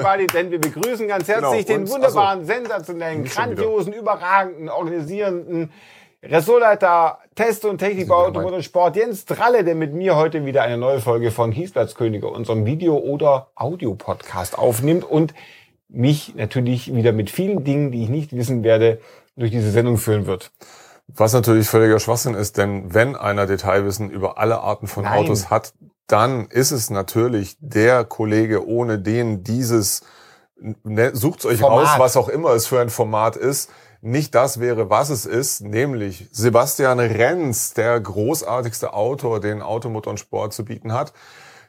Everybody, denn wir begrüßen ganz herzlich Genau, den und- wunderbaren, also, sensationellen, grandiosen, überragenden, organisierenden Ressortleiter Test und Technik bei Automotor und Sport Jens Dralle, der mit mir heute wieder eine neue Folge von Kiesplatzkönige, unserem Video- oder Audio-Podcast aufnimmt und mich natürlich wieder mit vielen Dingen, die ich nicht wissen werde, durch diese Sendung führen wird. Was natürlich völliger Schwachsinn ist, denn wenn einer Detailwissen über alle Arten von Nein. Autos hat, dann ist es natürlich der Kollege, ohne den dieses, ne, sucht euch Format. raus, was auch immer es für ein Format ist, nicht das wäre, was es ist, nämlich Sebastian Renz, der großartigste Autor, den Automotor und Sport zu bieten hat,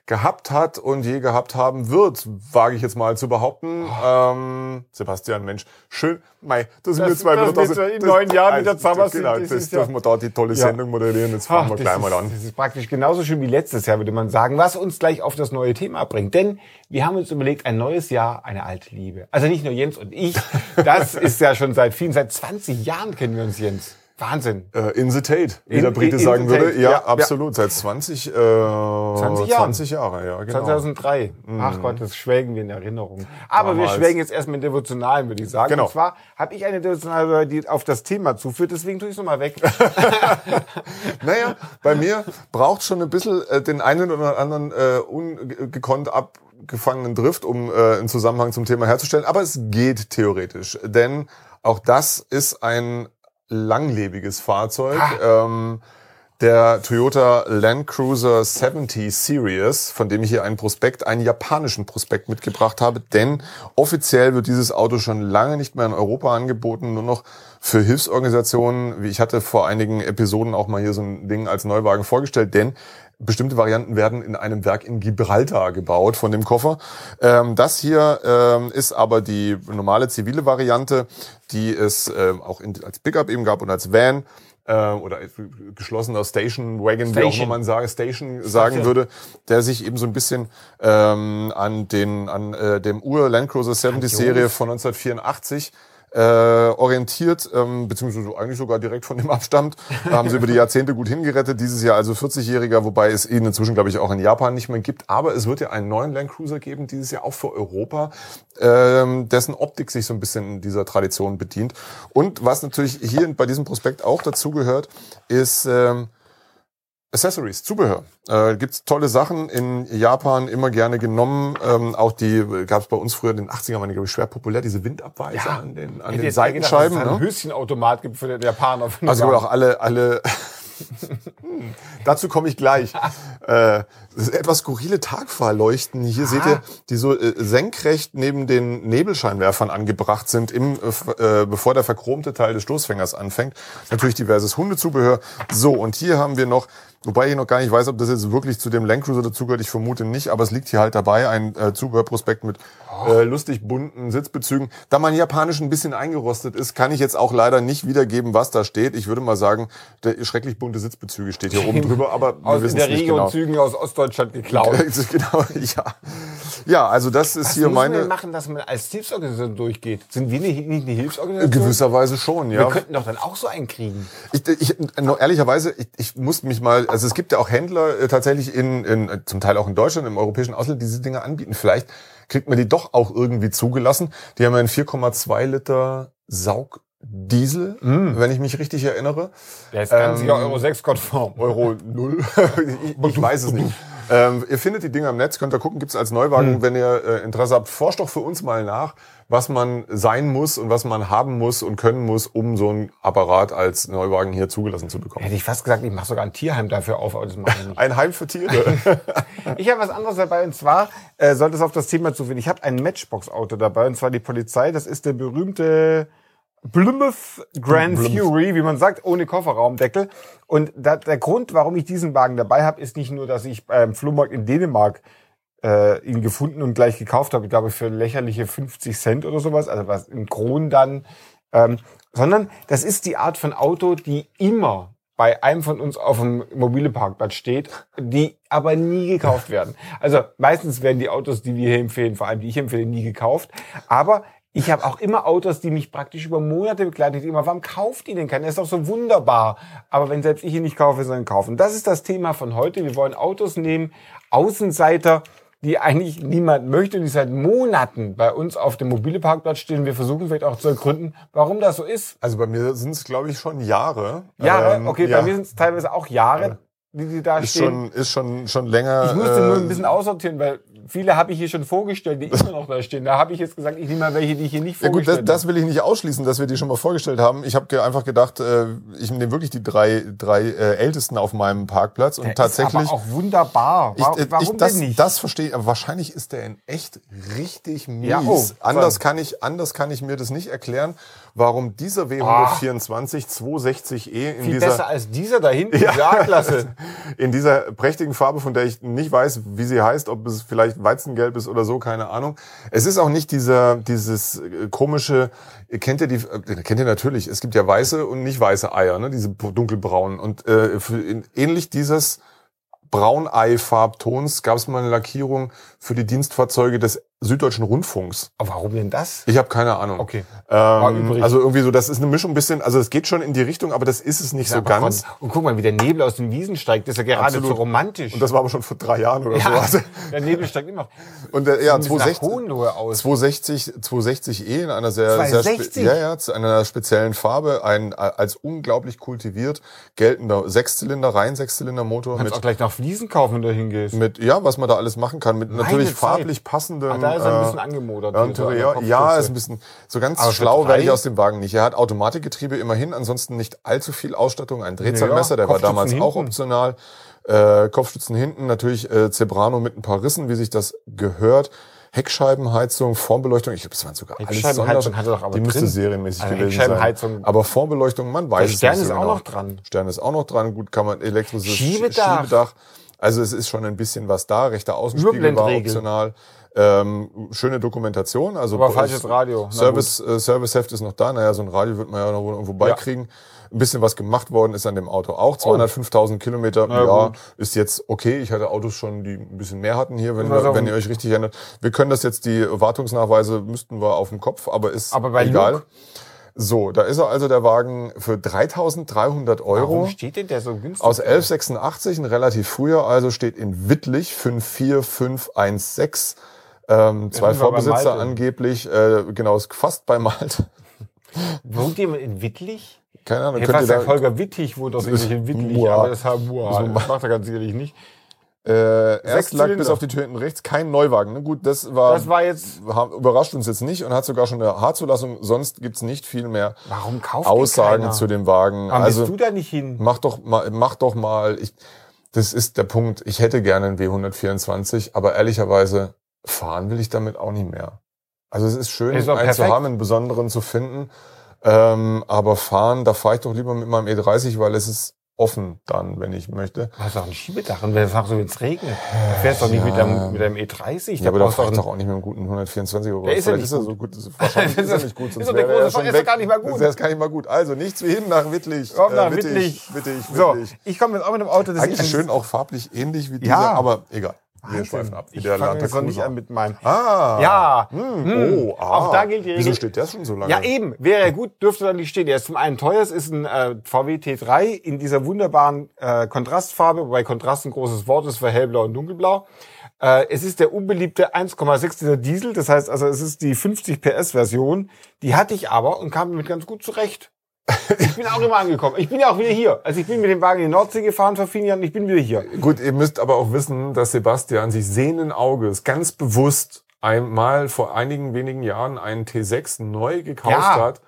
gehabt hat und je gehabt haben wird, wage ich jetzt mal zu behaupten. Ähm, Sebastian, Mensch, schön, mei, das sind Das- wir zwei das wieder wir in neun Jahren wieder zusammen sind, Genau, das das ist ja- dürfen wir da die tolle Ja. Sendung moderieren. Jetzt fangen Ach, wir das gleich mal an. Das ist praktisch genauso schön wie letztes Jahr, würde man sagen, was uns gleich auf das neue Thema bringt. Denn wir haben uns überlegt, ein neues Jahr, eine alte Liebe. Also nicht nur Jens und ich, das ist ja schon seit vielen, seit 20 Jahren kennen wir uns, Jens. Wahnsinn. Äh, in the Tate, wie In- der Brite in sagen Tate, würde. Ja, ja, absolut. Seit 20, äh, 20 Jahren. 20 Jahre, ja, genau. 2003. Ach Gott, das schwelgen wir in Erinnerung. Aber wir Damals. schwelgen jetzt erstmal in Devotionalen, würde ich sagen. Genau. Und zwar habe ich eine Devotionale, die auf das Thema zuführt, deswegen tue ich es nochmal weg. Naja, bei mir braucht schon ein bisschen äh, den einen oder anderen äh, ungekonnt abgefangenen Drift, um äh, einen Zusammenhang zum Thema herzustellen. Aber es geht theoretisch, denn auch das ist ein langlebiges Fahrzeug. Ähm, der Toyota Land Cruiser 70 Series, von dem ich hier einen Prospekt, einen japanischen Prospekt mitgebracht habe, denn offiziell wird dieses Auto schon lange nicht mehr in Europa angeboten, nur noch für Hilfsorganisationen, ich hatte vor einigen Episoden auch mal hier so ein Ding als Neuwagen vorgestellt, denn bestimmte Varianten werden in einem Werk in Gibraltar gebaut von dem Koffer. Ähm, das hier ähm, ist aber die normale zivile Variante, die es ähm, auch als Pickup eben gab und als Van äh, oder als geschlossener Station Wagon, wie auch Station. immer man sage, Station sagen würde, der sich eben so ein bisschen ähm, an den an äh, dem Ur Land Cruiser 70 Serie von 1984 äh, orientiert, ähm, beziehungsweise eigentlich sogar direkt von dem abstammt. Da haben sie über die Jahrzehnte gut hingerettet. Dieses Jahr also 40-Jähriger, wobei es ihn inzwischen, glaube ich, auch in Japan nicht mehr gibt. Aber es wird ja einen neuen Land Cruiser geben, dieses Jahr auch für Europa, ähm, dessen Optik sich so ein bisschen in dieser Tradition bedient. Und was natürlich hier bei diesem Prospekt auch dazu gehört, ist ähm, Accessories, Zubehör. Äh, gibt's tolle Sachen in Japan, immer gerne genommen. Ähm, auch die gab es bei uns früher in den 80ern, waren die, glaube ich, schwer populär, diese Windabweiser an den, an Hätte den eher gedacht, dass Seitenscheiben. es einen ne? Höschenautomat gibt für den Japaner. Für den Also auch alle, alle. Hm, Dazu komme ich gleich. äh, etwas skurrile Tagfahrleuchten. Hier seht ihr, die so äh, senkrecht neben den Nebelscheinwerfern angebracht sind, im, äh, äh, bevor der verchromte Teil des Stoßfängers anfängt. Natürlich diverses Hundezubehör. So, und hier haben wir noch, wobei ich noch gar nicht weiß, ob das jetzt wirklich zu dem Land Cruiser dazugehört. Ich vermute nicht, aber es liegt hier halt dabei, ein äh, Zubehörprospekt mit äh, lustig bunten Sitzbezügen. Da mein Japanisch ein bisschen eingerostet ist, kann ich jetzt auch leider nicht wiedergeben, was da steht. Ich würde mal sagen, der schrecklich bunte Sitzbezüge steht hier oben drüber, aber wir aus in wissen der Region genau. Zügen aus Ostdeutschland geklaut. genau, ja. Ja, also das ist Was hier muss man denn meine machen, dass man als Hilfsorganisation durchgeht? Sind wir nicht eine Hilfsorganisation? gewisserweise schon, Wir ja. könnten doch dann auch so einen kriegen. Ich, ich, ehrlicherweise, ich, ich muss mich mal, also es gibt ja auch Händler äh, tatsächlich in, in, äh, zum Teil auch in Deutschland, im europäischen Ausland, die diese Dinge anbieten. Vielleicht kriegt man die doch auch irgendwie zugelassen. Die haben ja einen 4,2 Liter Saugdiesel, wenn ich mich richtig erinnere. Der ist ganz Ähm, sicher Euro 6 konform. Euro null. ich, ich weiß es nicht. Ähm, ihr findet die Dinger im Netz, könnt ihr gucken, gibt's als Neuwagen, wenn ihr äh, Interesse habt, forscht doch für uns mal nach, was man sein muss und was man haben muss und können muss, um so einen Apparat als Neuwagen hier zugelassen zu bekommen. Hätte ich fast gesagt, ich mache sogar ein Tierheim dafür auf. Ein Heim für Tiere. Ich habe was anderes dabei und zwar äh, sollte es auf das Thema zuführen. Ich habe ein Matchbox-Auto dabei und zwar die Polizei. Das ist der berühmte Plymouth Grand Fury, wie man sagt, ohne Kofferraumdeckel. Und da, der Grund, warum ich diesen Wagen dabei habe, ist nicht nur, dass ich beim Flohmarkt in Dänemark äh, ihn gefunden und gleich gekauft habe, ich glaube für lächerliche 50 Cent oder sowas, also was in Kronen dann, ähm, sondern das ist die Art von Auto, die immer bei einem von uns auf dem mobile Parkplatz steht, die aber nie gekauft werden. Also meistens werden die Autos, die wir hier empfehlen, vor allem die ich empfehle, nie gekauft. Aber ich habe auch immer Autos, die mich praktisch über Monate begleiten. Ich immer, warum kauft ihr denn keinen? Der ist doch so wunderbar. Aber wenn selbst ich ihn nicht kaufe, sondern kaufen. Das ist das Thema von heute. Wir wollen Autos nehmen, Außenseiter, die eigentlich niemand möchte und die seit Monaten bei uns auf dem mobile Parkplatz stehen. Wir versuchen vielleicht auch zu ergründen, warum das so ist. Also bei mir sind es, glaube ich, schon Jahre. Jahre, Ähm, okay, ja. bei mir sind es teilweise auch Jahre, die die da ist stehen. schon, ist schon, schon länger. Ich musste äh, nur ein bisschen aussortieren, weil viele habe ich hier schon vorgestellt, die immer noch da stehen. Da habe ich jetzt gesagt, ich nehme mal welche, die ich hier nicht Ja gut, das, vorgestellt das will ich nicht ausschließen, dass wir die schon mal vorgestellt haben. Ich habe einfach gedacht, äh, ich nehme wirklich die drei, drei äh, Ältesten auf meinem Parkplatz und habe. tatsächlich. Ist aber auch wunderbar. Ich, Warum, äh, warum ich, das, denn nicht? das verstehe ich, aber wahrscheinlich ist der in echt richtig mies. Ja, oh, anders, kann ich, anders kann ich mir das nicht erklären, warum dieser W124 260e in Viel dieser, besser als dieser da hinten, ja. klasse. in dieser prächtigen Farbe, von der ich nicht weiß, wie sie heißt, ob es vielleicht Weizengelb ist oder so, keine Ahnung. Es ist auch nicht dieser, dieses äh, komische, ihr kennt ihr die, äh, kennt ihr natürlich, es gibt ja weiße und nicht weiße Eier, ne, diese dunkelbraunen. Und äh, ähnlich dieses Braunei-Farbtons gab es mal eine Lackierung für die Dienstfahrzeuge des Süddeutschen Rundfunks. Aber warum denn das? Ich habe keine Ahnung. Okay. Ähm, also irgendwie so, das ist eine Mischung ein bisschen, also es geht schon in die Richtung, aber das ist es nicht so Aber ganz. Gott, Und guck mal, wie der Nebel aus den Wiesen steigt. Das ist ja geradezu Absolut. romantisch. Und das war aber schon vor drei Jahren oder so. ja, Also, der Nebel steigt immer. und der, ja, bisschen nach 260, Hohenlohe aus. 260, 260e in einer sehr, sehr, spe 260? ja, ja, zu einer speziellen Farbe, ein als unglaublich kultiviert geltender Sechszylinder, rein Sechszylinder Motor Kannst auch mit, gleich noch Fliesen kaufen, wenn du hingehst. mit, ja, was man da alles machen kann, mit natürlich Zeit. farblich passendem, Ah, da ist er ein äh, bisschen angemodert. Ja, hier so Interieur, ja, ist ein bisschen so ganz Aber schlau werde ich aus dem Wagen nicht. Er hat Automatikgetriebe immerhin, ansonsten nicht allzu viel Ausstattung. Ein Drehzahlmesser, der war damals auch optional. Äh, Kopfstützen hinten, natürlich äh, Zebrano mit ein paar Rissen, wie sich das gehört. Heckscheibenheizung, Formbeleuchtung, ich glaube, das waren sogar alles Heckscheibenheizung Sonder- hat er doch aber Die müsste drin. serienmäßig Also gewesen sein. Aber Formbeleuchtung, man weiß Der es Stern nicht ist so auch genau. noch dran. Stern ist auch noch dran. Gut, kann man elektrisches Schiebedach. Schiebedach. Also es ist schon ein bisschen was da. Rechter Außenspiegel war optional. Ähm, schöne Dokumentation. Also Aber falsches Radio. Service, äh, Serviceheft ist noch da. Naja, so ein Radio wird man ja noch wohl irgendwo beikriegen. Ein bisschen was gemacht worden ist an dem Auto auch. 205.000 Kilometer. Ja, gut. ist jetzt okay. Ich hatte Autos schon, die ein bisschen mehr hatten hier, wenn, wir, wenn ihr euch richtig erinnert. Wir können das jetzt, die Wartungsnachweise müssten wir auf dem Kopf, aber ist Aber bei egal. Luke? So, da ist er also der Wagen für 3.300 Euro. Warum steht denn der so günstig? Aus 1186, ein relativ früher, also steht in Wittlich 54516. Ähm, zwei Vorbesitzer angeblich, äh, genau, ist fast bei Malte. Wohnt jemand in Wittlich? Keine Ahnung, Ich könnt ihr fast da, Holger Wittig wohnt aus irgendwelchen Wittlich, Mua. aber das, Mua, So das macht er ganz sicherlich nicht. Äh, erst lag bis auf die Tür hinten rechts kein Neuwagen. Na gut, das war, Das war jetzt, überrascht uns jetzt nicht und hat sogar schon eine H-Zulassung. Sonst gibt's nicht viel mehr warum kauft Aussagen zu dem Wagen. Warum also bist du da nicht hin? mach doch mal, mach doch mal. Ich, das ist der Punkt. Ich hätte gerne einen W124, aber ehrlicherweise fahren will ich damit auch nicht mehr. Also es ist schön, Ist einen zu haben, einen besonderen zu finden. Ähm, aber fahren, da fahre ich doch lieber mit meinem E30, weil es ist offen dann, wenn ich möchte. Du hast doch ein Schiebedach und wer sagt so, wenn es regnet? Du fährst doch nicht mit, deinem, mit deinem E30. Ja, aber da du doch auch nicht mit einem guten 124 Euro. Der ist ja nicht ist gut. so gut. Das ist wahrscheinlich ist er nicht gut. Ist Sonst doch der er große schon ist gar nicht mal gut. Das ist gar nicht mal gut. Also nichts wie hin nach Wittlich. Komm nach Äh, Wittlich. Wittlich, So, Wittlich. ich komme jetzt auch mit einem Auto, das Eigentlich ich schön auch farblich ähnlich wie dieser, Ja. aber egal. Wir schweifen ab. Wie Ich der fange jetzt nicht an mit meinem. Ah. Ja. Hm. Hm. Oh, ah. Auch da gilt die Wieso Regel. steht der schon so lange? Ja, eben. Wäre er gut, dürfte dann nicht stehen. Er ist zum einen teuer, es ist ein äh, VW T3 in dieser wunderbaren äh, Kontrastfarbe, wobei Kontrast ein großes Wort ist für hellblau und dunkelblau. Äh, es ist der unbeliebte 1,6 Liter Diesel, das heißt also, es ist die 50 PS Version. Die hatte ich aber und kam damit ganz gut zurecht. Ich bin auch immer angekommen. Ich bin ja auch wieder hier. Also ich bin mit dem Wagen in die Nordsee gefahren vor vielen Jahren und ich bin wieder hier. Gut, ihr müsst aber auch wissen, dass Sebastian sich sehenden Auges ganz bewusst einmal vor einigen wenigen Jahren einen T6 neu gekauft Ja. hat.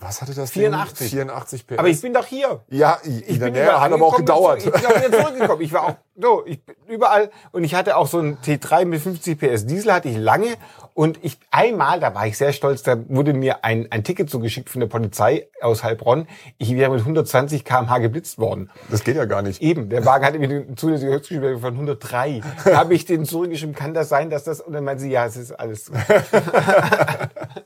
Was hatte das? 84. Ding? 84 PS. Aber ich bin doch hier. ja, in Ich der bin Nähe hat aber auch gedauert. Ich bin auch wieder zurückgekommen. Ich war auch so, ich bin überall und ich hatte auch so einen T3 mit 50 PS Diesel hatte ich lange und ich einmal, da war ich sehr stolz, da wurde mir ein, ein Ticket zugeschickt von der Polizei aus Heilbronn. Ich wäre mit 120 km/h geblitzt worden. Das geht ja gar nicht. Eben, der Wagen hatte mir eine zulässige Höchstgeschwindigkeit von 103. Da habe ich den zurückgeschrieben, kann das sein, dass das, und dann meinte sie, ja, es ist alles.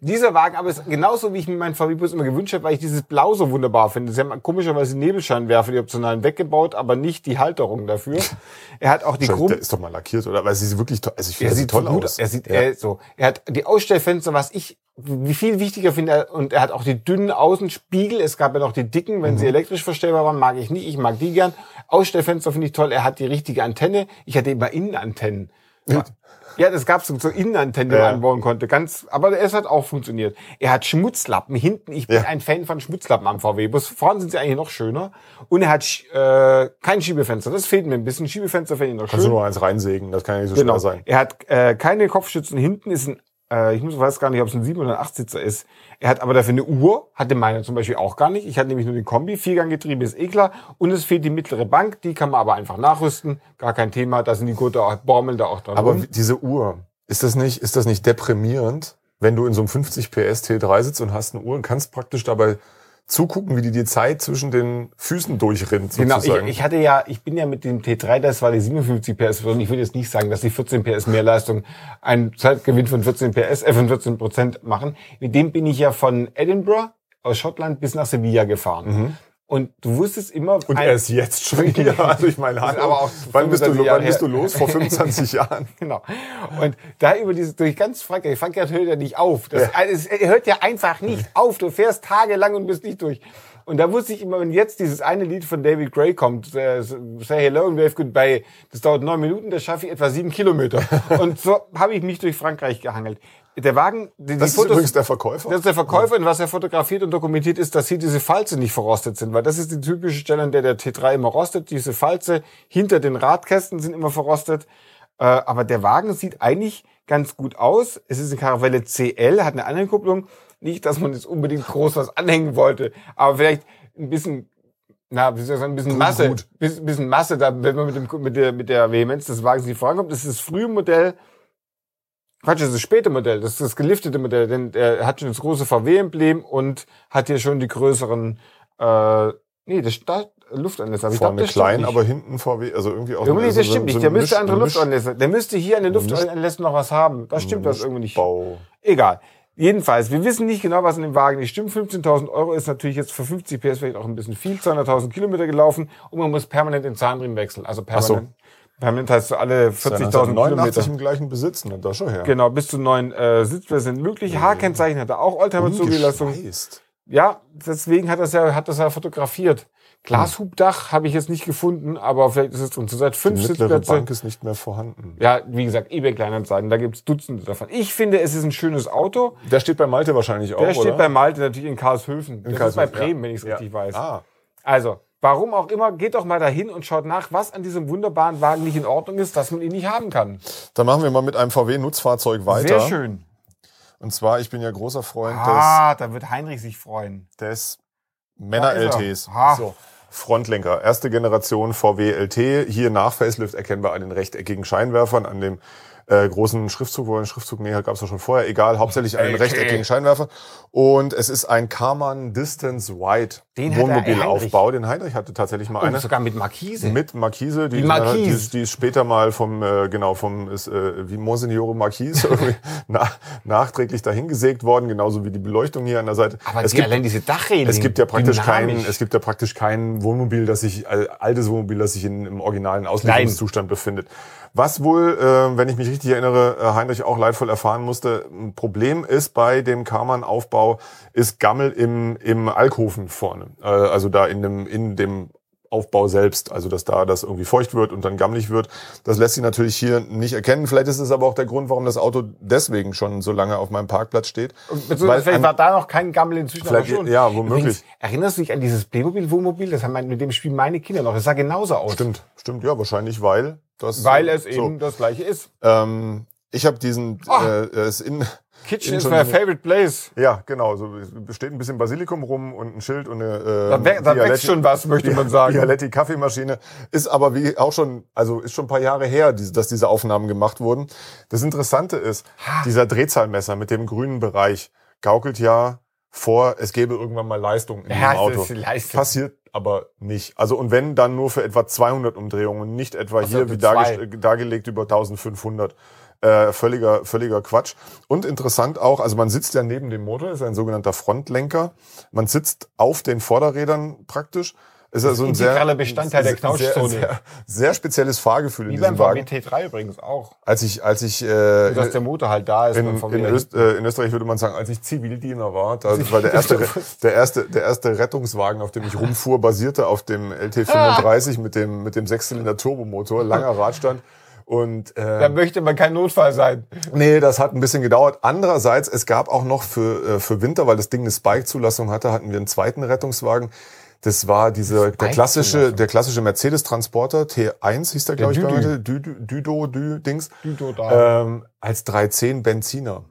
Dieser Wagen aber ist genauso, wie ich mir meinen VW-Bus immer gewünscht habe, weil ich dieses Blau so wunderbar finde. Sie haben komischerweise Nebelscheinwerfer, die optionalen weggebaut, aber nicht die Halterung dafür. Er hat auch die Der Chrom... ist doch mal lackiert, oder? Weil sie ist wirklich toll. Also ich Er finde, sieht toll gut aus. aus. Er sieht ja. er, so. Er hat die Ausstellfenster, was ich wie viel wichtiger finde er, und er hat auch die dünnen Außenspiegel, es gab ja noch die dicken, wenn Mhm. sie elektrisch verstellbar waren, mag ich nicht, ich mag die gern. Ausstellfenster finde ich toll, er hat die richtige Antenne, ich hatte immer Innenantennen. Ja, das gab's so, die Ja. man einbauen konnte. Ganz, aber es hat auch funktioniert. Er hat Schmutzlappen hinten. Ich bin Ja. ein Fan von Schmutzlappen am VW-Bus. Vorne sind sie eigentlich noch schöner. Und er hat äh, kein Schiebefenster. Das fehlt mir ein bisschen. Schiebefenster fände ich noch Kannst du schön. nur eins reinsägen, das kann ja nicht so Genau. schwer sein. Er hat äh, keine Kopfstützen hinten, ist ein, ich muss weiß gar nicht, ob es ein 7 oder ein 8 Sitzer ist. Er hat aber dafür eine Uhr, hatte meine zum Beispiel auch gar nicht. Ich hatte nämlich nur den Kombi, Vierganggetriebe ist eh klar. Und es fehlt die mittlere Bank, die kann man aber einfach nachrüsten. Gar kein Thema, da sind die Gurte auch, baumeln da auch dran. Aber rum. diese Uhr, ist das nicht, ist das nicht deprimierend, wenn du in so einem 50 PS T3 sitzt und hast eine Uhr und kannst praktisch dabei zugucken, wie die die Zeit zwischen den Füßen durchrinnt, Genau, ich, sozusagen. ich hatte ja, ich bin ja mit dem T3, das war die 57 PS Version. Ich will jetzt nicht sagen, dass die 14 PS Mehrleistung einen Zeitgewinn von 14 PS, äh, von 14 Prozent machen. Mit dem bin ich ja von Edinburgh aus Schottland bis nach Sevilla gefahren. Und du wusstest immer, und er ist jetzt schon hier. Also ich meine, hallo, aber auch wann bist du, 25 Jahre wann bist du los? Vor 25 Jahren. Genau. Und da über dieses, durch ganz Frankreich, Frankreich hört ja nicht auf. Das, es hört ja einfach nicht auf. Du fährst tagelang und bist nicht durch. Und da wusste ich immer, wenn jetzt dieses eine Lied von David Gray kommt, äh, Say Hello and Wave Goodbye, das dauert neun Minuten, das schaffe ich etwa sieben Kilometer. Und so habe ich mich durch Frankreich gehangelt. Der Wagen, die, die Das ist übrigens der Verkäufer. das ist der Verkäufer und was er fotografiert und dokumentiert ist, dass hier diese Falze nicht verrostet sind, weil das ist die typische Stelle, an der der T3 immer rostet. Diese Falze hinter den Radkästen sind immer verrostet. Äh, aber der Wagen sieht eigentlich ganz gut aus. Es ist eine Caravelle CL, hat eine Anhängkupplung. Nicht, dass man jetzt unbedingt groß was anhängen wollte, aber vielleicht ein bisschen na, wie soll ich sagen, ein bisschen Masse, bisschen, bisschen Masse, da, wenn man mit, dem, mit, der, mit der Vehemenz des Wagens nicht vorankommt. Das ist das frühe Modell, Quatsch, das ist das späte Modell, das ist das geliftete Modell, denn er hat schon das große VW-Emblem und hat hier schon die größeren, äh, nee, das da, Luftanlässe. Aber ich Vorne glaub, das stimmt klein, aber hinten VW, also irgendwie auch Irgendwie, so- das so- stimmt so nicht. Der ein müsste Misch- andere Luftanlässe. Der müsste hier an den Luftanlässen noch was haben. Das stimmt das irgendwie nicht. Bau. Egal. Jedenfalls, wir wissen nicht genau, was in dem Wagen nicht stimmt. 15.000 Euro ist natürlich jetzt für 50 PS vielleicht auch ein bisschen viel. 200.000 Kilometer gelaufen und man muss permanent den Zahnriemen wechseln. Also so. permanent. Permanent heißt so alle 40.000 89 Kilometer. im gleichen Besitz, ne? Da schon her. Genau, bis zu neun äh, Sitzplätze sind möglich. H-Kennzeichen hat er auch, Oldtimer-Zugelassung. Ja, deswegen hat das ja, hat das ja fotografiert. Glashubdach habe ich jetzt nicht gefunden, aber vielleicht ist es drin. Zurzeit Die fünf mittlere Sitzplätze. Bank ist nicht mehr vorhanden. Ja, wie gesagt, eBay Kleinanzeigen, da gibt's Dutzende davon. Ich finde, es ist ein schönes Auto. Der steht bei Malte wahrscheinlich auch, Der steht oder? bei Malte natürlich in Karlshöfen. Das ist bei Karlsruhe, Bremen, ja. wenn ich es richtig weiß. Ah, Also, warum auch immer, geht doch mal dahin und schaut nach, was an diesem wunderbaren Wagen nicht in Ordnung ist, dass man ihn nicht haben kann. dann machen wir mal mit einem VW-Nutzfahrzeug weiter. Sehr schön. Und zwar, ich bin ja großer Freund Ah, da wird Heinrich sich freuen. des, des Männer-LTs. er. Ah. So. Frontlenker, erste Generation VW LT, hier nach Facelift erkennbar an den rechteckigen Scheinwerfern, an dem äh, großen Schriftzug, wo ein Schriftzug, nee, gab es ja schon vorher, egal, hauptsächlich den LT. rechteckigen Scheinwerfer. Und es ist ein Karmann Distance Wide Den Wohnmobilaufbau. Den Heinrich hatte tatsächlich mal Und einer. sogar mit Markise. Mit Markise, die, Die Marquise. Die, ist- die ist später mal vom, äh, genau, vom, ist, äh, wie Monsignore Marquise na, nachträglich dahingesägt worden, genauso wie die Beleuchtung hier an der Seite. Aber es die, gibt, allein diese Dachreling. es gibt ja praktisch kein, dynamisch. es gibt ja praktisch kein Wohnmobil, das sich, äh, altes Wohnmobil, das sich in, im originalen Auslieferungszustand befindet. Was wohl, äh, wenn ich mich richtig erinnere, äh, Heinrich auch leidvoll erfahren musste, ein Problem ist bei dem Karmann-Aufbau, ist Gammel im, im Alkoven vorne. Äh, also da in dem, in dem Aufbau selbst, also dass da das irgendwie feucht wird und dann gammelig wird. Das lässt sich natürlich hier nicht erkennen. Vielleicht ist es aber auch der Grund, warum das Auto deswegen schon so lange auf meinem Parkplatz steht. Beziehungsweise Weil vielleicht war da noch kein Gammel inzwischen Vielleicht- schon. ja, womöglich. Übrigens, erinnerst du dich an dieses Playmobil-Wohnmobil? Das haben mit dem Spiel meine Kinder noch. Das sah genauso aus. Stimmt, stimmt, ja, wahrscheinlich, weil das. Weil es so. eben das gleiche ist. Ähm, ich habe diesen, Ah. äh, es in, Kitchen in is my favorite place. ja, genau, so es steht ein bisschen Basilikum rum und ein Schild und eine. Äh, Da, wär, da wächst schon was, möchte man sagen. Bialetti Kaffeemaschine ist aber wie auch schon, also ist schon ein paar Jahre her, dass diese Aufnahmen gemacht wurden. Das Interessante ist, dieser Drehzahlmesser mit dem grünen Bereich gaukelt ja vor, es gäbe irgendwann mal Leistung in Ja, dem Auto. Passiert aber nicht. Also und wenn dann nur für etwa 200 Umdrehungen, nicht etwa so, hier wie zwei. dargest- dargelegt über 1500. Äh, völliger, völliger Quatsch. Und interessant auch, also man sitzt ja neben dem Motor, ist ein sogenannter Frontlenker. Man sitzt auf den Vorderrädern praktisch. Ist also ein sehr, Integraler Bestandteil der sehr, sehr, Knautschzone. sehr, sehr spezielles Fahrgefühl Wie in beim diesem Wagen. VW T3 übrigens auch. Als ich, als ich äh, Dass der Motor halt da ist. in, beim in. Öst, äh, in Österreich würde man sagen, als ich Zivildiener war, da war der erste, der erste, der erste Rettungswagen, auf dem ich rumfuhr, basierte auf dem LT35 mit dem mit dem Sechszylinder Turbomotor, langer Radstand. Und da äh, möchte man kein Notfall sein. nee, das hat ein bisschen gedauert. Andererseits, es gab auch noch für äh, für Winter, weil das Ding eine Spike-Zulassung hatte, hatten wir einen zweiten Rettungswagen. Das war diese der klassische der klassische Mercedes Transporter T1 hieß der glaube ich bei Düdo Dü Dings Düdo da. ähm, als 310 Benziner.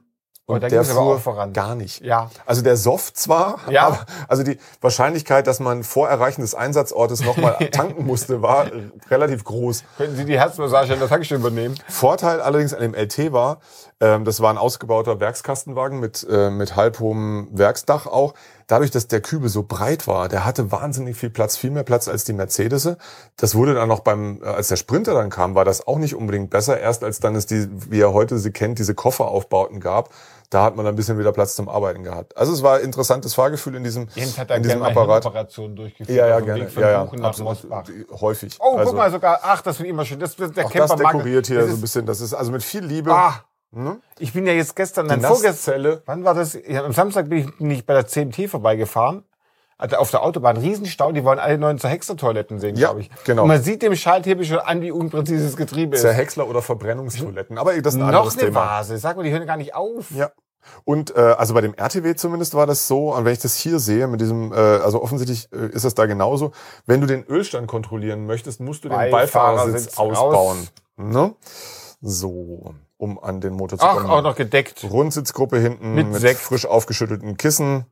Und da der aber fuhr voran. gar nicht. Ja. Also der Soft zwar, Ja. aber also die Wahrscheinlichkeit, dass man vor Erreichen des Einsatzortes nochmal tanken musste, war relativ groß. Könnten Sie die Herzmassage an der Tankstelle übernehmen? Vorteil allerdings an dem LT war, ähm, das war ein ausgebauter Werkskastenwagen mit, äh, mit halbhohem Werksdach auch. Dadurch, dass der Kübel so breit war, der hatte wahnsinnig viel Platz, viel mehr Platz als die Mercedes. Das wurde dann noch beim, äh, als der Sprinter dann kam, war das auch nicht unbedingt besser. Erst als dann es die, wie er heute sie kennt, diese Kofferaufbauten gab, da hat man ein bisschen wieder Platz zum Arbeiten gehabt. Also es war ein interessantes Fahrgefühl in diesem, Jens hat da in diesem Apparat. Durchgeführt. Ja, ja, dem gerne. Ja, ja, absolut. Häufig. Oh, Also, guck mal sogar. Ach, das finde ich immer schön. Das, das, der auch das Camper dekoriert hier das so ein bisschen. Das ist also mit viel Liebe. Ah, Ne? ich bin ja jetzt gestern, Die nein, vorgestern, Nasszelle. wann war das? Ja, am Samstag bin ich nicht bei der CMT vorbeigefahren. Also auf der Autobahn, Riesenstau, die wollen alle neuen Zerhexer-Toiletten sehen, Ja, glaube ich. genau. Und man sieht dem Schalthebel schon an, wie unpräzise das Getriebe ist. Zerhäcksler oder Verbrennungstoiletten. Aber das ist ein Noch eine Thema. Vase. Sag mal, die hören gar nicht auf. Ja. Und äh, also bei dem RTW zumindest war das so, und wenn ich das hier sehe, mit diesem, äh, also offensichtlich äh, ist das da genauso. Wenn du den Ölstand kontrollieren möchtest, musst du den Beifahrersitz Beifahrersitz ausbauen. Ne? So, um an den Motor zu Ach, kommen. auch noch gedeckt. Rundsitzgruppe hinten Mit mit, frisch aufgeschüttelten Kissen.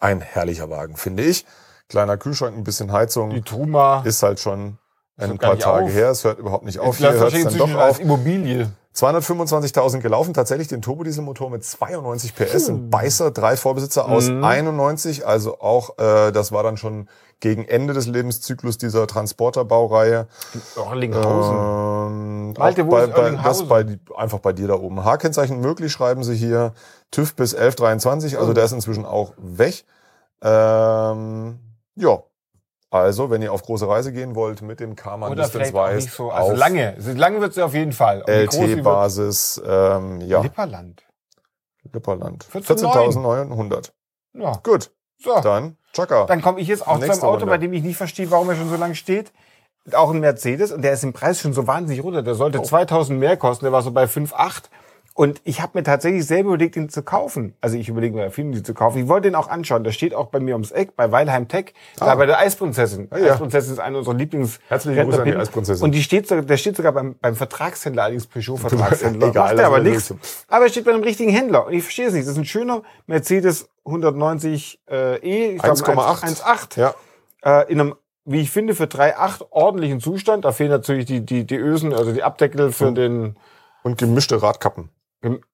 Ein herrlicher Wagen, finde ich. Kleiner Kühlschrank, ein bisschen Heizung. Die Truma. ist halt schon ein paar Tage auf. her. Es hört überhaupt nicht auf. Hier läuft hört es dann doch auf. Immobilie. 225.000 gelaufen, tatsächlich den Turbodieselmotor mit 92 PS, ein Beißer, drei Vorbesitzer aus Mhm. 91, also auch, äh, das war dann schon gegen Ende des Lebenszyklus dieser Transporterbaureihe. Orlinghausen. Ähm, Malte, wo bei, bei, das bei, einfach bei dir da oben. H-Kennzeichen möglich, schreiben sie hier. TÜV bis 1123, also Oh. der ist inzwischen auch weg. Ähm, ja. Also, wenn ihr auf große Reise gehen wollt mit dem Karmann Oder Distance Weiß nicht so. Also lange. Lange wird sie auf jeden Fall. LT-Basis, ähm, ja, Lipperland. Lipperland. 14.900. 14.900. Ja. Gut, So. dann, Chaka. Dann komme ich jetzt auch zu einem Auto, Runde. bei dem ich nicht verstehe, warum er schon so lange steht. Auch ein Mercedes und der ist im Preis schon so wahnsinnig runter. Der sollte Oh. 2000 mehr kosten, der war so bei 5,8. Und ich habe mir tatsächlich selber überlegt, ihn zu kaufen. Also ich überlege mir, viele die zu kaufen. Ich wollte den auch anschauen. Der steht auch bei mir ums Eck, bei Weilheim Tech, da bei der Eisprinzessin. Ah, ja. Eisprinzessin ist eine unserer Lieblings. Herzlichen Gruß an die. Eisprinzessin. Und die steht, der steht sogar beim, beim Vertragshändler, allerdings Peugeot-Vertragshändler. Egal, Macht aber nichts. Aber er steht bei einem richtigen Händler. Und ich verstehe es nicht. Das ist ein schöner Mercedes 190 äh, E. Ich glaub, 1,8. 1,8 Ja, äh, in einem, wie ich finde, für 3,8 ordentlichen Zustand. Da fehlen natürlich die, die, die Ösen, also die Abdeckel für Und- den, und gemischte Radkappen.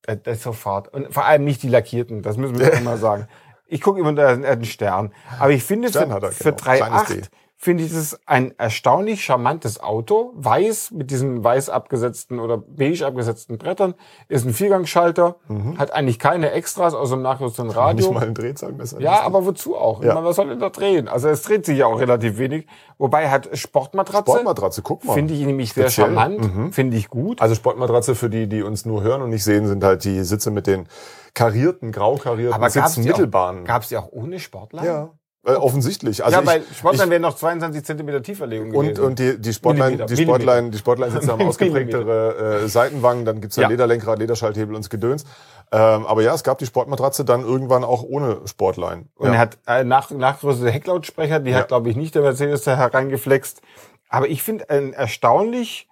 Äh, das ist sofort. Und vor allem nicht die lackierten, das müssen wir immer sagen. Ich gucke immer da einen Stern. Aber ich finde, Stern für, für genau. Kleines 3,8 D. finde ich das ein erstaunlich charmantes Auto. Weiß mit diesen weiß abgesetzten oder beige abgesetzten Brettern. Ist ein Viergangschalter. Hat eigentlich keine Extras außer einem nachrüstenden Radio. Nicht mal ein Drehzahlmesser. Ja, aber wozu auch? Ja. meine, was soll denn da drehen? Also es dreht sich ja auch relativ wenig. Wobei hat Sportmatratze. Sportmatratze, guck mal. Finde ich nämlich sehr Speziell. charmant. Finde ich gut. Also Sportmatratze für die, die uns nur hören und nicht sehen, sind halt die Sitze mit den karierten, grau karierten die, Sitzmittelbahnen. auch, gab's die auch ohne Sportler? Ja, äh, offensichtlich. Also ja, weil Sportler ich, wären noch 22 Zentimeter Tieferlegung und, gewesen. und die, die Sportline, Millimeter, die Sportline, die Sportline-Sitze haben Millimeter. ausgeprägtere äh, Seitenwangen, dann gibt's ja, Ja. Lederlenkrad, Lederschalthebel und Gedöns. Ähm, aber ja, es gab die Sportmatratze dann irgendwann auch ohne Sportline. Und ja. er hat äh, nach, nachgerüstete Hecklautsprecher, die Ja. hat, glaube ich, nicht der Mercedes da hereingeflext. Aber ich finde ein erstaunlich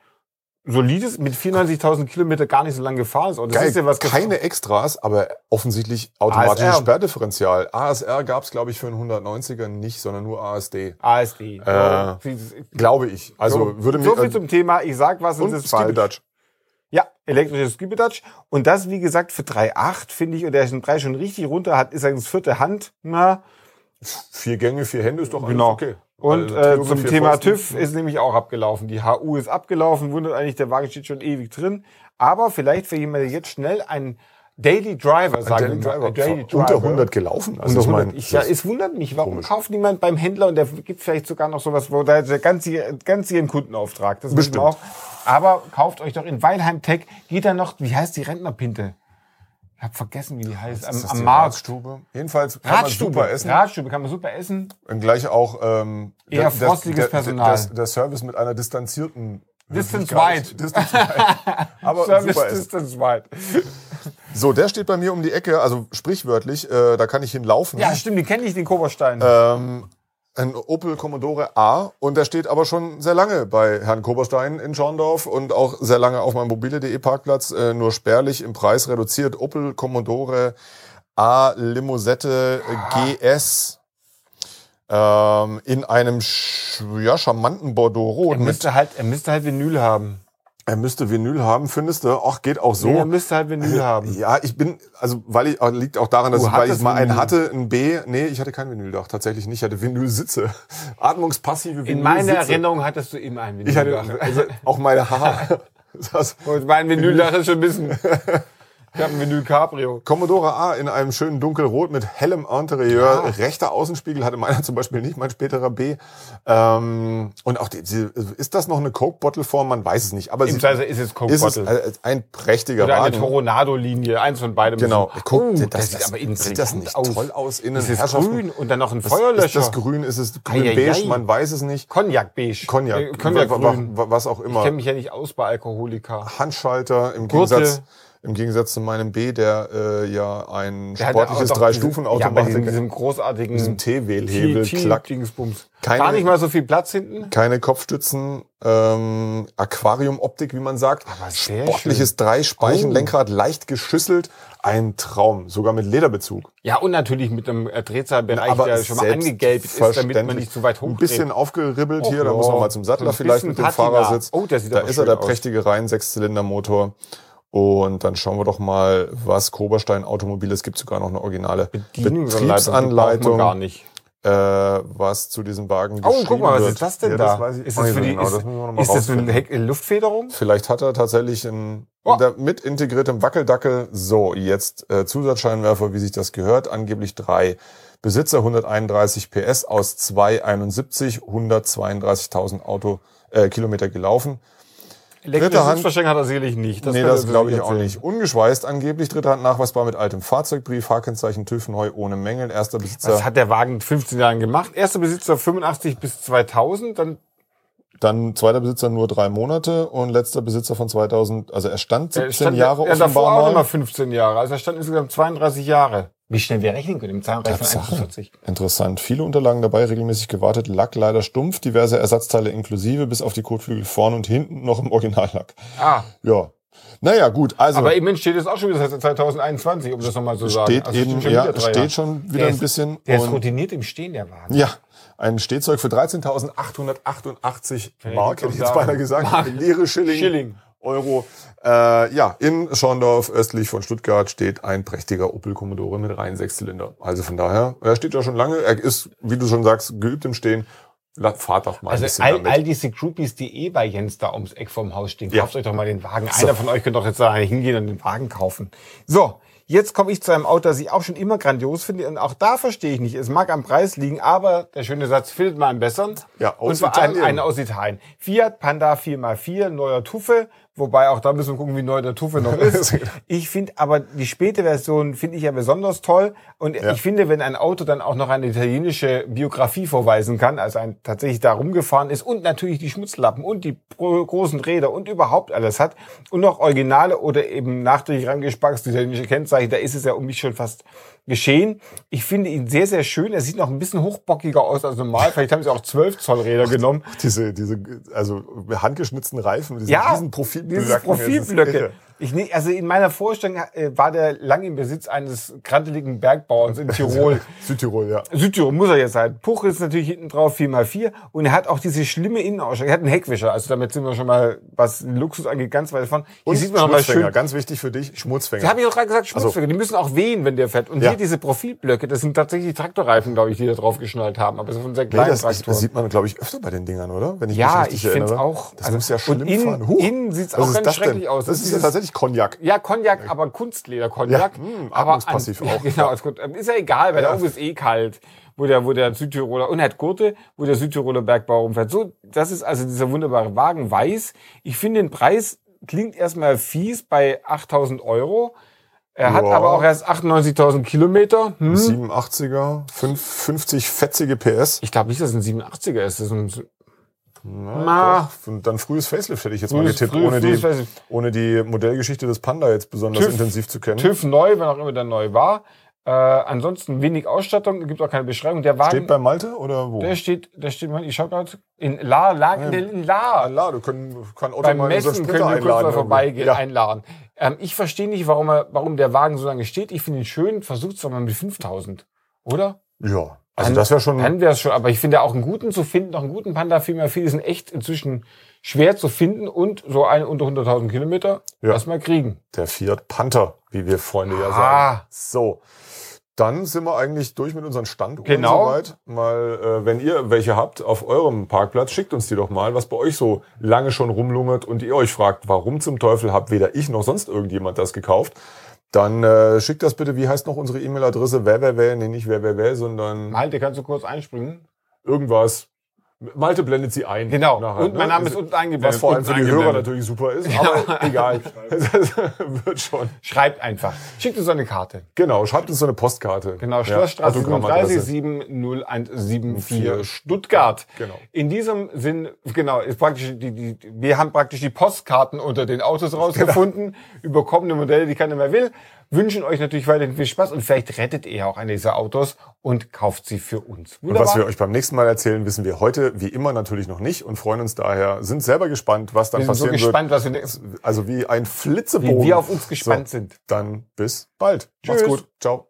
solides, mit 94.000 Kilometer gar nicht so lange gefahren ist. Und das Geil, ist ja was keine Extras, aber offensichtlich automatisches ASR. Sperrdifferential. ASR gab's, glaube ich, für einen 190er nicht, sondern nur ASD. ASD. Äh, Glaube ich. Also so, würde mir so viel zum Thema. Ich sag was und es ist falsch. Ja, elektrisches Skibidutch. Und das, wie gesagt, für 3,8 finde ich, und der ist im Preis schon richtig runter, hat, ist eigentlich das vierte Hand. Na, Vier Gänge, vier Hände ist doch alles Genau. okay. Und Also äh, zum Thema Pfosten. TÜV ist nämlich auch abgelaufen. Die HU ist abgelaufen, wundert eigentlich, der Wagen steht schon ewig drin. Aber vielleicht für jemanden, der jetzt schnell ein Daily Driver, sagen wir mal. Driver, Daily unter 100 gelaufen. Also ich, meine, ich, ja, es wundert mich, warum komisch. kauft niemand beim Händler und der gibt vielleicht sogar noch sowas, wo da der ganz, ganz ihren Kundenauftrag. Das Bestimmt. auch. Aber kauft euch doch in Weilheim Tech, geht da noch, wie heißt die Rentnerpinte? Ich hab vergessen, wie die heißt. Am, am Markt. Radstube. Jedenfalls kann man Radstube. super essen. Radstube kann man super essen. Und gleich auch ähm, Eher der- frostiges der, Personal. Der, der Service mit einer distanzierten Distance wide. Distance wide. Aber Service super. Distance wide. So, der steht bei mir um die Ecke, also sprichwörtlich, äh, da kann ich hinlaufen. Ja, stimmt, die kenne ich, den Koberstein. Ähm, ein Opel Commodore A und der steht aber schon sehr lange bei Herrn Koberstein in Schorndorf und auch sehr lange auf meinem mobile.de Parkplatz, äh, nur spärlich im Preis reduziert. Opel Commodore A Limousette GS ähm, in einem sch ja, charmanten Bordeaux-Rot. er müsste halt, er müsste halt Vinyl haben. Er müsste Vinyl haben, findest du? Ach, geht auch so. Nee, er müsste halt Vinyl haben. Ja, ich bin, also weil ich auch- liegt auch daran, dass Du ich, weil ich mal einen Vinyl. hatte, ein B. Nee, ich hatte kein Vinyldach, tatsächlich nicht. Ich hatte Vinylsitze. Atmungspassive Vinylsitze. In meiner Erinnerung hattest du immer ein Vinyl. Ich hatte also auch meine Haare. Das mein Vinyldach ist schon ein bisschen. Ich habe ein Vinyl Cabrio. Commodore A in einem schönen dunkelrot mit hellem Interieur. Ja. Rechter Außenspiegel hatte meiner zum Beispiel nicht, mein späterer B. Ähm, und auch die, die, ist das noch eine Coke-Bottle-Form? Man weiß es nicht. Aber Im sie, Zweifel ist es Coke ist es Bottle. äh, ein prächtiger Oder eine. Toronado-Linie. Eins von beidem. Genau. müssen- Guck, oh, das, das, das, sieht aber sieht das nicht aus. toll aus innen? Es ist Herrschaften. grün und dann noch ein Feuerlöscher. Ist das grün? Ist es grün Eieiei. beige? Man weiß es nicht. Cognac-beige. Cognac, Äh, Cognac-grün. wa- wa- was auch Ich immer. kenne mich ja nicht aus bei Alkoholiker. Handschalter im Gurte. Gegensatz, im Gegensatz zu meinem B, der äh, ja ein Der sportliches auch doch drei diese- Stufen Ja, Automatik, diesem, großartigen diesem T-Wählhebel, Klack. Keine- Gar nicht mal so viel Platz hinten. keine Kopfstützen, ähm, Aquariumoptik, wie man sagt, Aber sehr sportliches Drei-Speichen-Lenkrad, Oh. leicht geschüsselt, ein Traum, sogar mit Lederbezug. Ja, und natürlich mit einem äh, Drehzahlbereich, der schon mal angegelbt ist, damit man nicht zu weit hoch Ein bisschen aufgeribbelt Och hier, da muss man mal zum Sattler vielleicht mit dem. Fahrersitz. Oh, der sieht da aber ist er, der aus. prächtige Reihen, Sechszylindermotor. Und dann schauen wir doch mal, was Koberstein Automobil, es gibt sogar noch eine originale Betriebsanleitung, gar nicht. äh, was zu diesem Wagen Oh, guck mal, was wird. ist das denn ja, da? Das ist das für die, genau. ist, das ist das eine rausfinden. Heck Luftfederung? Vielleicht hat er tatsächlich ein, Oh. mit integriertem Wackeldackel. So, jetzt äh, Zusatzscheinwerfer, wie sich das gehört. Angeblich drei Besitzer, 131 PS aus 271, 132.000 Auto äh, Kilometer gelaufen. Elektrische Hand- hat er sicherlich nicht. nee, kann das er glaube ich auch nicht. Ungeschweißt angeblich, dritte Hand nachweisbar mit altem Fahrzeugbrief, Fahrkennzeichen TÜV neu ohne Mängel, erster Besitzer. Das hat der Wagen in 15 Jahren gemacht. Erster Besitzer 85 bis 2000, dann Dann zweiter Besitzer nur drei Monate und letzter Besitzer von 2000, also er stand 17 äh, stand Jahre ja, davor offenbar auch mal. nochmal 15 Jahre. Also er stand insgesamt 32 Jahre. Wie schnell wir rechnen können im Zahlenreich von Tatsache. 41. Interessant. Viele Unterlagen dabei, regelmäßig gewartet, Lack leider stumpf, diverse Ersatzteile inklusive, bis auf die Kotflügel vorn und hinten noch im Originallack. Ah, Ja. Naja, gut, also aber immerhin steht es auch schon wieder seit 2021, um das nochmal zu sagen. steht Also eben, schon ja, steht Jahre. schon wieder Der ein ist- bisschen. Der ist routiniert im Stehen, der Wagen. Ja, ein Stehzeug für 13.888 Mark, hätte ich jetzt beinahe gesagt. Mark. Leere Schilling, Schilling. Euro. Äh, ja, in Schorndorf, östlich von Stuttgart, steht ein prächtiger Opel Commodore mit rein Sechszylinder. Also von daher, er steht ja schon lange. Er ist, wie du schon sagst, geübt im Stehen. Fahrt doch mal Also all, all diese Groupies, die eh bei Jens da ums Eck vom Haus stehen, Ja. kauft euch doch mal den Wagen. Einer von euch könnte doch jetzt da hingehen und den Wagen kaufen. So, jetzt komme ich zu einem Auto, das ich auch schon immer grandios finde. Und auch da verstehe ich nicht. Es mag am Preis liegen, aber der schöne Satz findet man einen besseren. Ja, aus und vor allem einen aus Italien. Fiat Panda 4x4, neuer Tuffe. Wobei auch da müssen wir gucken, wie neu der Tuffe noch ist. Ich finde aber die späte Version finde ich ja besonders toll. Und Ja. ich finde, wenn ein Auto dann auch noch eine italienische Biografie vorweisen kann, also ein tatsächlich da rumgefahren ist und natürlich die Schmutzlappen und die großen Räder und überhaupt alles hat und noch Originale oder eben nachträglich rangespackst italienische Kennzeichen, da ist es ja um mich schon fast geschehen. Ich finde ihn sehr, sehr schön. Er sieht noch ein bisschen hochbockiger aus als normal. Vielleicht haben sie auch 12 Zoll Räder genommen. diese, diese, also handgeschnitzten Reifen, diese Ja, riesen Profilblöcke. Diese Profilblöcke. Ich, ne, also in meiner Vorstellung äh, war der lang im Besitz eines kranteligen Bergbauers in Tirol. Südtirol, ja. Südtirol muss er jetzt sein. Puch ist natürlich hinten drauf 4x4 und er hat auch diese schlimme Innenausstattung. Er hat einen Heckwischer, also damit sind wir schon mal, was Luxus angeht, ganz weit davon. Hier Und sieht man Schmutzfänger, schön. ganz wichtig für dich, Schmutzfänger. Da habe ich auch gerade gesagt, Schmutzfänger, die müssen auch wehen, wenn der fährt. Und Ja. hier diese Profilblöcke, das sind tatsächlich Traktorreifen, glaube ich, die da drauf geschnallt haben. Aber so von sehr Nee, kleinen das, das Traktoren. sieht man, glaube ich, öfter bei den Dingern, oder? Wenn ich Ja, mich richtig ich find's erinnere. auch. Das Also, muss ja schlimm und innen- fahren. Innen sieht's was auch ganz das denn? schrecklich aus. Das Das ist ja tatsächlich eigentlich Cognac. Ja, Cognac, aber Kunstleder-Cognac. Ja, hm, aber atmungspassiv an, auch. Genau, ist, gut. ist ja egal, weil Ja. da oben ist eh kalt, wo der, wo der Südtiroler, und er hat Gurte, wo der Südtiroler Bergbau rumfährt. So, das ist also dieser wunderbare Wagen weiß. Ich finde den Preis klingt erstmal fies bei 8000 Euro. Er hat Ja. aber auch erst 98.000 Kilometer. Hm? 87er, 5, 50 fetzige PS. Ich glaube nicht, dass es ein 87er ist. Das ist ein Na. Und dann frühes Facelift hätte ich jetzt mal Frühes- getippt, früh- ohne, die, Facelift. ohne die Modellgeschichte des Panda jetzt besonders TÜV. intensiv zu kennen. TÜV neu, wann auch immer der neu war. Äh, ansonsten wenig Ausstattung, gibt auch keine Beschreibung. Der Wagen, Steht bei Malte oder wo? der steht, der steht, ich schau gerade, in La, La, in, in La. Allah, du können, kann Otto Beim mal Messen können wir kurz mal vorbeigehen, Ja. einladen. Ähm, ich verstehe nicht, warum, er, warum der Wagen so lange steht. Ich finde ihn schön. Versucht's doch mal mit 5000. Oder? ja, also das wäre schon, Dann wäre schon. Aber ich finde auch einen guten zu finden, noch einen guten Panda viel mehr. Viele sind echt inzwischen schwer zu finden und so einen unter 100.000 Kilometer Ja. erstmal kriegen. der Fiat Panther, wie wir Freunde ja Ah. sagen. So. Dann sind wir eigentlich durch mit unseren Standuhren Genau. soweit. Mal, äh, wenn ihr welche habt auf eurem Parkplatz, schickt uns die doch mal, was bei euch so lange schon rumlungert und ihr euch fragt, warum zum Teufel habt weder ich noch sonst irgendjemand das gekauft. Dann äh, schickt das bitte, wie heißt noch unsere E-Mail-Adresse? Wer, wer, wer, nee, nicht wer, wer, wer, sondern Malte, kannst du kurz einspringen? irgendwas. Malte blendet sie ein. Genau. nachher, und mein ne? Name ist unten eingeblendet. Was vor allem für die Hörer natürlich super ist, aber egal. Das wird schon. Schreibt einfach. Schickt uns eine Karte. Genau, schreibt uns so eine Postkarte. Genau, Ja, Schlossstraße Autogrammadresse. 37 70174 Stuttgart. Genau. In diesem Sinn, genau, ist praktisch die, die, wir haben praktisch die Postkarten unter den Autos rausgefunden, über kommende Modelle, die keiner mehr will. Wünschen euch natürlich weiterhin viel Spaß und vielleicht rettet ihr auch eine dieser Autos und kauft sie für uns. Und was wir euch beim nächsten Mal erzählen, wissen wir heute wie immer natürlich noch nicht und freuen uns daher, sind selber gespannt, was dann wir sind so passieren gespannt, was wir, wird. Also wie ein Flitzebogen. wie wir auf uns gespannt so, sind. Dann bis bald. Tschüss. Macht's gut. Ciao.